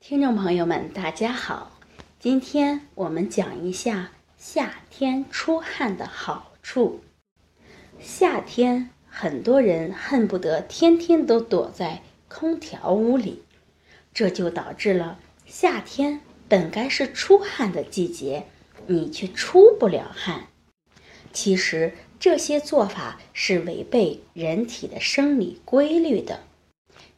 听众朋友们，大家好，今天我们讲一下夏天出汗的好处。夏天，很多人恨不得天天都躲在空调屋里，这就导致了夏天本该是出汗的季节，你却出不了汗。其实这些做法是违背人体的生理规律的。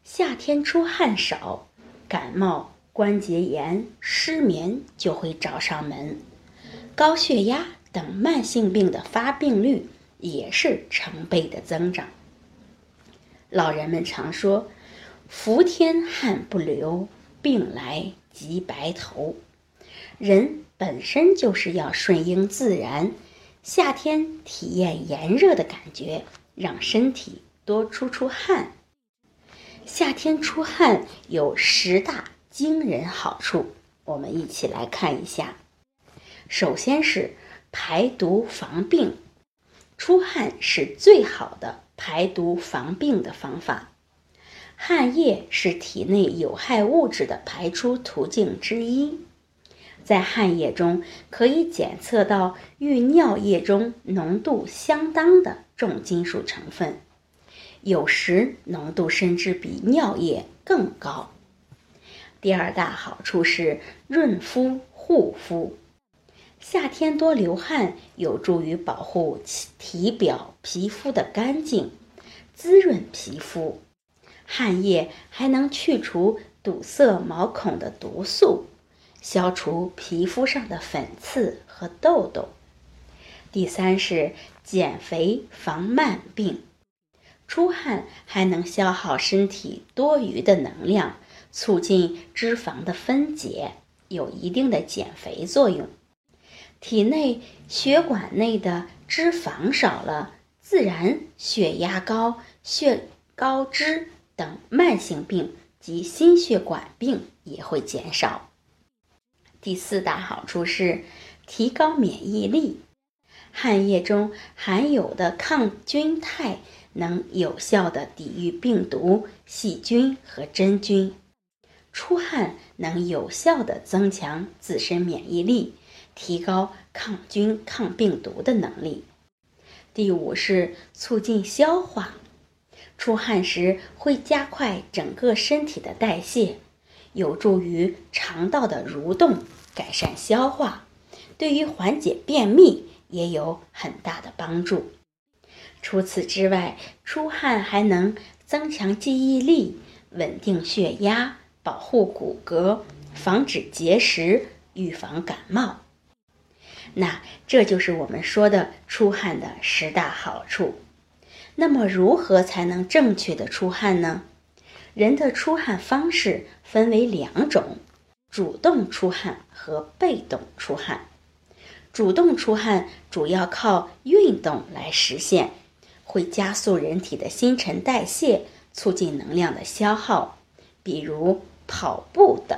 夏天出汗少，感冒。关节炎、失眠就会找上门，高血压等慢性病的发病率也是成倍的增长。老人们常说：“伏天汗不流，病来即白头。”人本身就是要顺应自然，夏天体验炎热的感觉，让身体多出出汗。夏天出汗有十大。惊人好处，我们一起来看一下。首先是排毒防病，出汗是最好的排毒防病的方法。汗液是体内有害物质的排出途径之一，在汗液中可以检测到与尿液中浓度相当的重金属成分，有时浓度甚至比尿液更高。第二大好处是润肤护肤，夏天多流汗有助于保护体表皮肤的干净，滋润皮肤。汗液还能去除堵塞毛孔的毒素，消除皮肤上的粉刺和痘痘。第三是减肥防慢病，出汗还能消耗身体多余的能量。促进脂肪的分解，有一定的减肥作用。体内血管内的脂肪少了，自然血压高、血高脂等慢性病及心血管病也会减少。第四大好处是提高免疫力，汗液中含有的抗菌肽能有效的抵御病毒、细菌和真菌。出汗能有效的增强自身免疫力，提高抗菌抗病毒的能力。第五是促进消化，出汗时会加快整个身体的代谢，有助于肠道的蠕动，改善消化，对于缓解便秘也有很大的帮助。除此之外，出汗还能增强记忆力，稳定血压。保护骨骼，防止结石，预防感冒。那这就是我们说的出汗的十大好处。那么，如何才能正确的出汗呢？人的出汗方式分为两种：主动出汗和被动出汗。主动出汗主要靠运动来实现，会加速人体的新陈代谢，促进能量的消耗，比如。跑步等，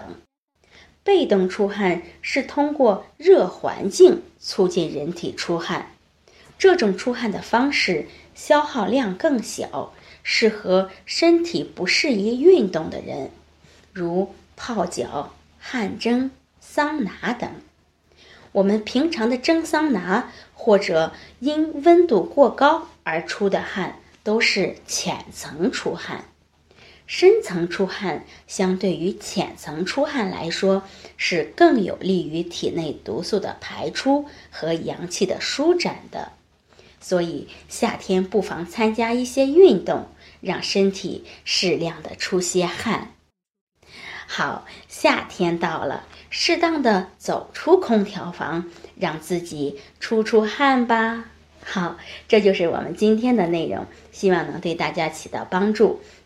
被动出汗是通过热环境促进人体出汗，这种出汗的方式消耗量更小，适合身体不适宜运动的人，如泡脚、汗蒸、桑拿等。我们平常的蒸桑拿或者因温度过高而出的汗，都是浅层出汗。深层出汗相对于浅层出汗来说，是更有利于体内毒素的排出和阳气的舒展的。所以夏天不妨参加一些运动，让身体适量的出些汗。好，夏天到了，适当的走出空调房，让自己出出汗吧。好，这就是我们今天的内容，希望能对大家起到帮助。